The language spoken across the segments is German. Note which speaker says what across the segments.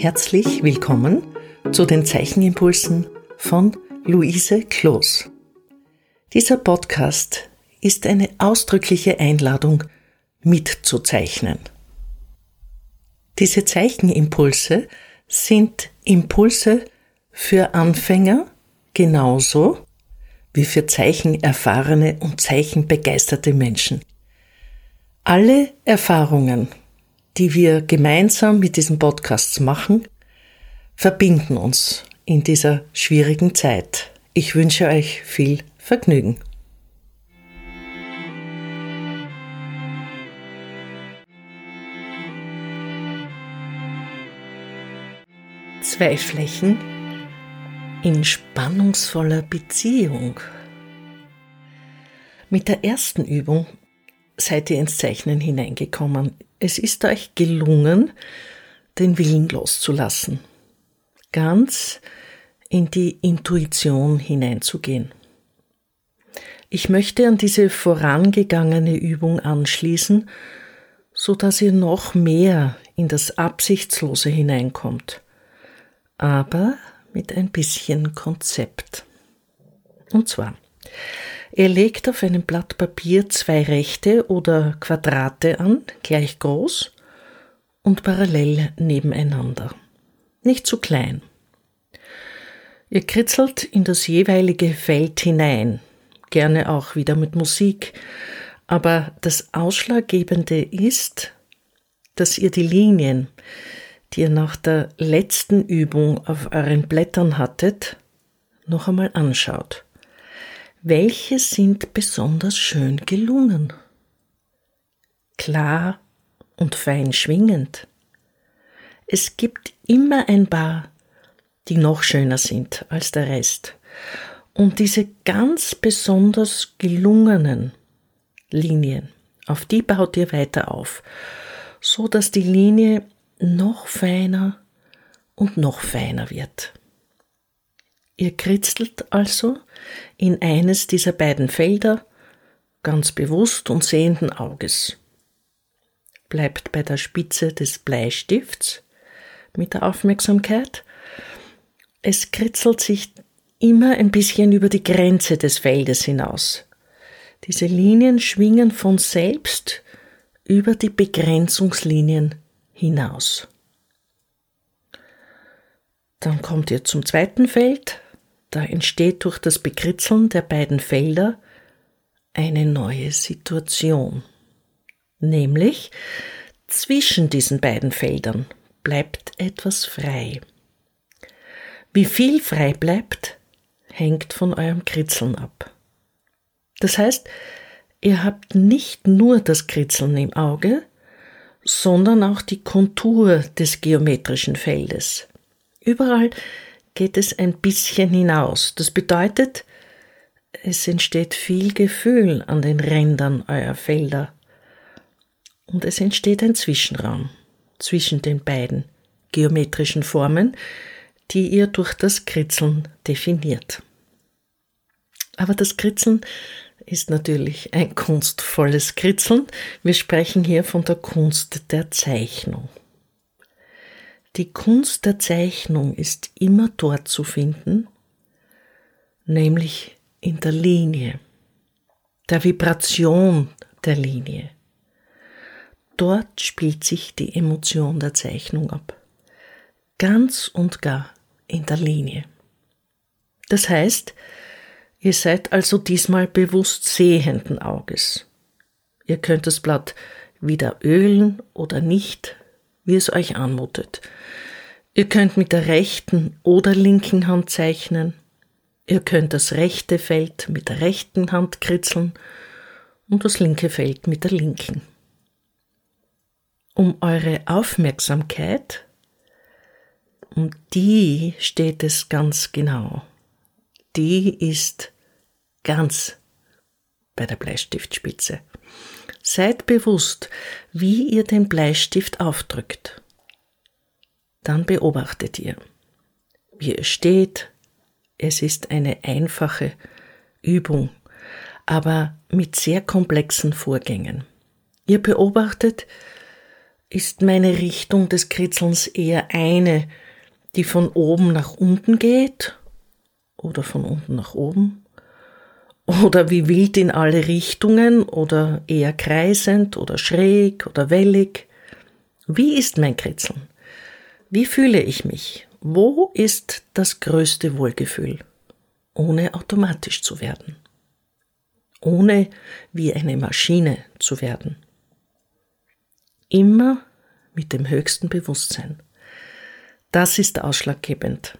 Speaker 1: Herzlich willkommen zu den Zeichenimpulsen von Luise Kloß. Dieser Podcast ist eine ausdrückliche Einladung, mitzuzeichnen. Diese Zeichenimpulse sind Impulse für Anfänger genauso wie für zeichenerfahrene und zeichenbegeisterte Menschen. Alle Erfahrungen, die wir gemeinsam mit diesen Podcasts machen, verbinden uns in dieser schwierigen Zeit. Ich wünsche euch viel Vergnügen. Zwei Flächen in spannungsvoller Beziehung. Mit der ersten Übung seid ihr ins Zeichnen hineingekommen. Es ist euch gelungen, den Willen loszulassen, ganz in die Intuition hineinzugehen. Ich möchte an diese vorangegangene Übung anschließen, so dass ihr noch mehr in das Absichtslose hineinkommt, aber mit ein bisschen Konzept. Und zwar, er legt auf einem Blatt Papier zwei Rechte oder Quadrate an, gleich groß und parallel nebeneinander. Nicht zu klein. Ihr kritzelt in das jeweilige Feld hinein, gerne auch wieder mit Musik, aber das Ausschlaggebende ist, dass ihr die Linien, die ihr nach der letzten Übung auf euren Blättern hattet, noch einmal anschaut. Welche sind besonders schön gelungen? Klar und fein schwingend. Es gibt immer ein paar, die noch schöner sind als der Rest. Und diese ganz besonders gelungenen Linien, auf die baut ihr weiter auf, so dass die Linie noch feiner und noch feiner wird. Ihr kritzelt also in eines dieser beiden Felder ganz bewusst und sehenden Auges. Bleibt bei der Spitze des Bleistifts mit der Aufmerksamkeit. Es kritzelt sich immer ein bisschen über die Grenze des Feldes hinaus. Diese Linien schwingen von selbst über die Begrenzungslinien hinaus. Dann kommt ihr zum zweiten Feld. Da entsteht durch das Bekritzeln der beiden Felder eine neue Situation. Nämlich zwischen diesen beiden Feldern bleibt etwas frei. Wie viel frei bleibt, hängt von eurem Kritzeln ab. Das heißt, ihr habt nicht nur das Kritzeln im Auge, sondern auch die Kontur des geometrischen Feldes. Überall geht es ein bisschen hinaus. Das bedeutet, es entsteht viel Gefühl an den Rändern eurer Felder. Und es entsteht ein Zwischenraum zwischen den beiden geometrischen Formen, die ihr durch das Kritzeln definiert. Aber das Kritzeln ist natürlich ein kunstvolles Kritzeln. Wir sprechen hier von der Kunst der Zeichnung. Die Kunst der Zeichnung ist immer dort zu finden, nämlich in der Linie, der Vibration der Linie. Dort spielt sich die Emotion der Zeichnung ab. Ganz und gar in der Linie. Das heißt, Ihr seid also diesmal bewusst sehenden Auges. Ihr könnt das Blatt wieder ölen oder nicht, wie es euch anmutet. Ihr könnt mit der rechten oder linken Hand zeichnen. Ihr könnt das rechte Feld mit der rechten Hand kritzeln und das linke Feld mit der linken. Um eure Aufmerksamkeit, um die steht es ganz genau die ist ganz bei der Bleistiftspitze. Seid bewusst, wie ihr den Bleistift aufdrückt. Dann beobachtet ihr, wie er steht. Es ist eine einfache Übung, aber mit sehr komplexen Vorgängen. Ihr beobachtet, Ist meine Richtung des Kritzelns eher eine, die von oben nach unten geht oder von unten nach oben? Oder wie wild in alle Richtungen oder eher kreisend oder schräg oder wellig? Wie ist mein Kritzeln? Wie fühle ich mich? Wo ist das größte Wohlgefühl? Ohne automatisch zu werden. Ohne wie eine Maschine zu werden. Immer mit dem höchsten Bewusstsein. Das ist ausschlaggebend.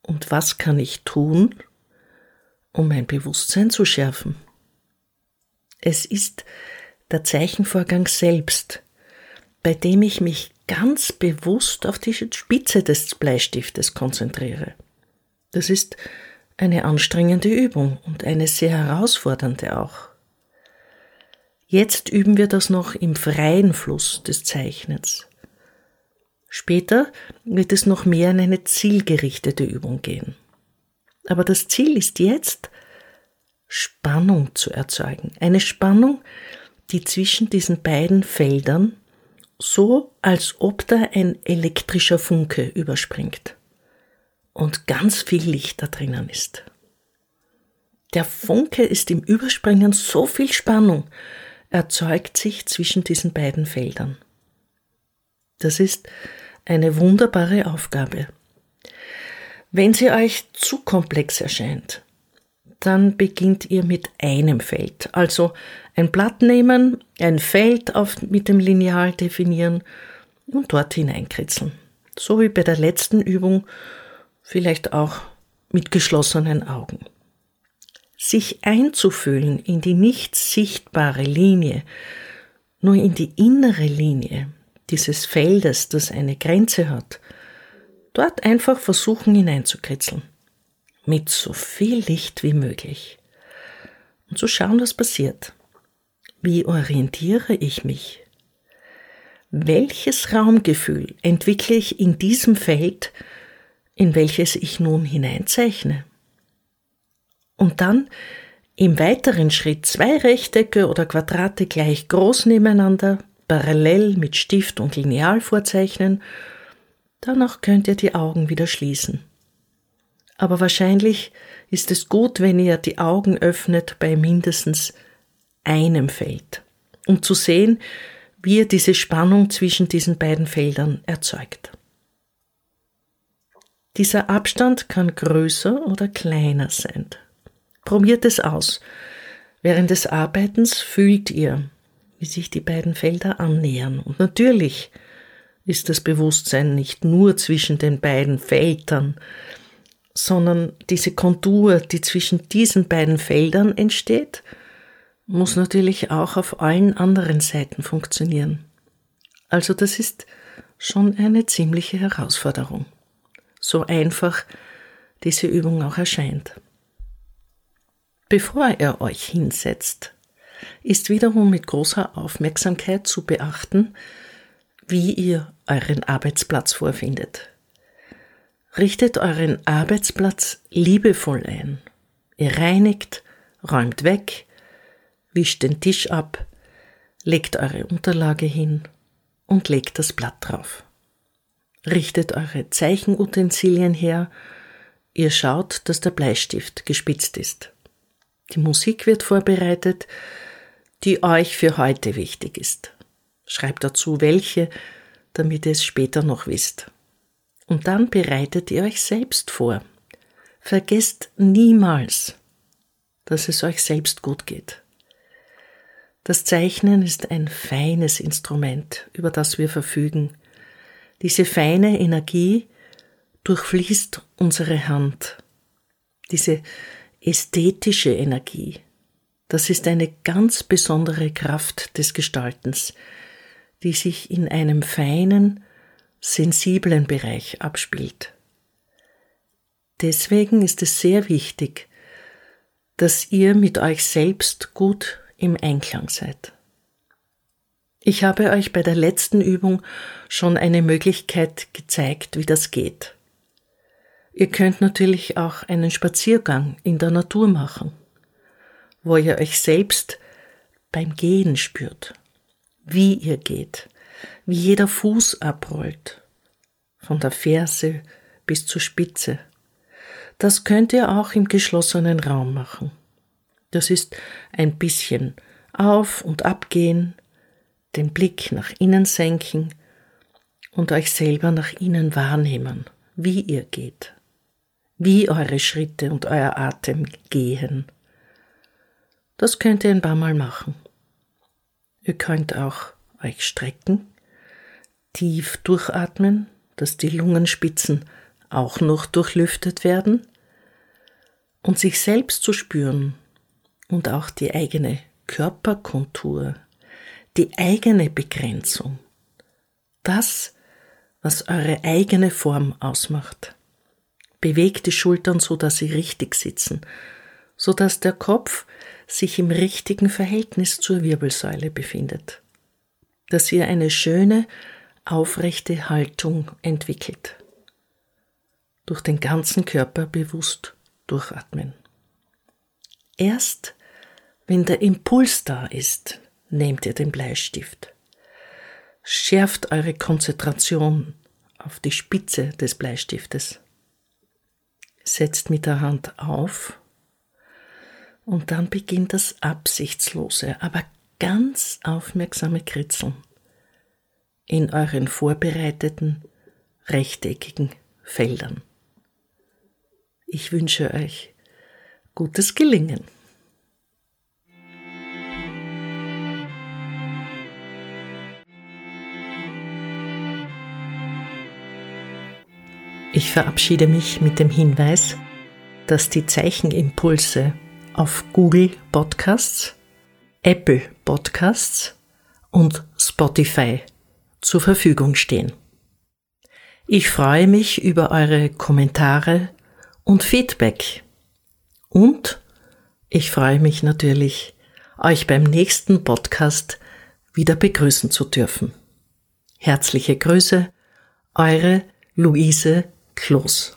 Speaker 1: Und was kann ich tun, um mein Bewusstsein zu schärfen? Es ist der Zeichenvorgang selbst, bei dem ich mich ganz bewusst auf die Spitze des Bleistiftes konzentriere. Das ist eine anstrengende Übung und eine sehr herausfordernde auch. Jetzt üben wir das noch im freien Fluss des Zeichnens. Später wird es noch mehr in eine zielgerichtete Übung gehen. Aber das Ziel ist jetzt, Spannung zu erzeugen. Eine Spannung, die zwischen diesen beiden Feldern so, als ob da ein elektrischer Funke überspringt und ganz viel Licht da drinnen ist. Der Funke ist im Überspringen so viel Spannung, erzeugt sich zwischen diesen beiden Feldern. Das ist eine wunderbare Aufgabe. Wenn sie euch zu komplex erscheint, dann beginnt ihr mit einem Feld. Also ein Blatt nehmen, ein Feld auf, mit dem Lineal definieren und dort hineinkritzeln. So wie bei der letzten Übung, vielleicht auch mit geschlossenen Augen. Sich einzufühlen in die nicht sichtbare Linie, nur in die innere Linie dieses Feldes, das eine Grenze hat, dort einfach versuchen hineinzukritzeln. Mit so viel Licht wie möglich. Und zu schauen, was passiert. Wie orientiere ich mich? Welches Raumgefühl entwickle ich in diesem Feld, in welches ich nun hineinzeichne? Und dann im weiteren Schritt zwei Rechtecke oder Quadrate gleich groß nebeneinander, parallel mit Stift und Lineal vorzeichnen. Danach könnt ihr die Augen wieder schließen. Aber wahrscheinlich ist es gut, wenn ihr die Augen öffnet bei mindestens einem Feld, um zu sehen, wie ihr diese Spannung zwischen diesen beiden Feldern erzeugt. Dieser Abstand kann größer oder kleiner sein. Probiert es aus. Während des Arbeitens fühlt ihr, wie sich die beiden Felder annähern. Und natürlich ist das Bewusstsein nicht nur zwischen den beiden Feldern, sondern diese Kontur, die zwischen diesen beiden Feldern entsteht, muss natürlich auch auf allen anderen Seiten funktionieren. Also das ist schon eine ziemliche Herausforderung. So einfach diese Übung auch erscheint. Bevor ihr euch hinsetzt, ist wiederum mit großer Aufmerksamkeit zu beachten, wie ihr euren Arbeitsplatz vorfindet. Richtet euren Arbeitsplatz liebevoll ein. Ihr reinigt, räumt weg, wischt den Tisch ab, legt eure Unterlage hin und legt das Blatt drauf. Richtet eure Zeichenutensilien her, ihr schaut, dass der Bleistift gespitzt ist. Die Musik wird vorbereitet, die euch für heute wichtig ist. Schreibt dazu welche, damit ihr es später noch wisst. Und dann bereitet ihr euch selbst vor. Vergesst niemals, dass es euch selbst gut geht. Das Zeichnen ist ein feines Instrument, über das wir verfügen. Diese feine Energie durchfließt unsere Hand. Diese ästhetische Energie, das ist eine ganz besondere Kraft des Gestaltens, die sich in einem feinen, sensiblen Bereich abspielt. Deswegen ist es sehr wichtig, dass ihr mit euch selbst gut im Einklang seid. Ich habe euch bei der letzten Übung schon eine Möglichkeit gezeigt, wie das geht. Ihr könnt natürlich auch einen Spaziergang in der Natur machen, wo ihr euch selbst beim Gehen spürt, wie ihr geht, wie jeder Fuß abrollt, von der Ferse bis zur Spitze. Das könnt ihr auch im geschlossenen Raum machen. Das ist ein bisschen auf und abgehen, den Blick nach innen senken und euch selber nach innen wahrnehmen, wie ihr geht, wie eure Schritte und euer Atem gehen. Das könnt ihr ein paar Mal machen. Ihr könnt auch euch strecken, tief durchatmen, dass die Lungenspitzen auch noch durchlüftet werden und sich selbst zu spüren und auch die eigene Körperkontur, die eigene Begrenzung, das, was eure eigene Form ausmacht. Bewegt die Schultern so, dass sie richtig sitzen, so dass der Kopf sich im richtigen Verhältnis zur Wirbelsäule befindet, dass ihr eine schöne, aufrechte Haltung entwickelt. Durch den ganzen Körper bewusst durchatmen. Erst wenn der Impuls da ist, nehmt ihr den Bleistift. Schärft eure Konzentration auf die Spitze des Bleistiftes. Setzt mit der Hand auf und dann beginnt das absichtslose, aber ganz aufmerksame Kritzeln in euren vorbereiteten rechteckigen Feldern. Ich wünsche euch gutes Gelingen. Ich verabschiede mich mit dem Hinweis, dass die Zeichenimpulse auf Google Podcasts, Apple Podcasts und Spotify zur Verfügung stehen. Ich freue mich über eure Kommentare und Feedback. Und ich freue mich natürlich, euch beim nächsten Podcast wieder begrüßen zu dürfen. Herzliche Grüße, eure Luise Kloß.